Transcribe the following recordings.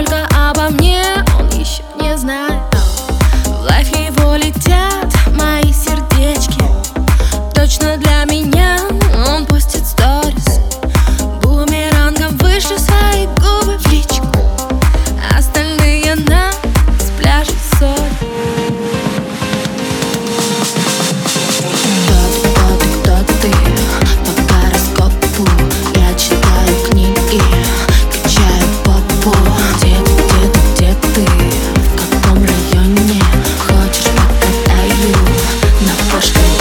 только обо мне.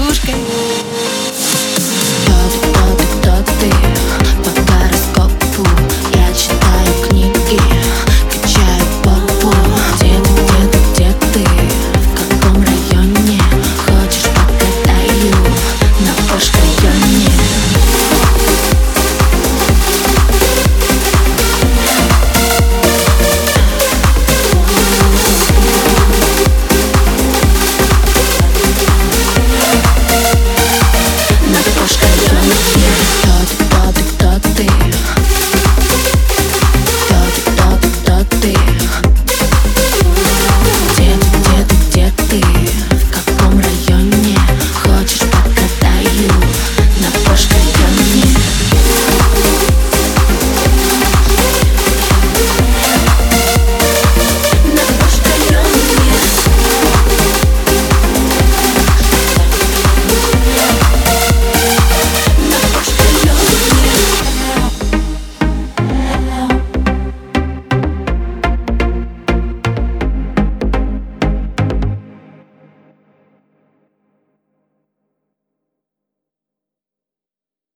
кружкой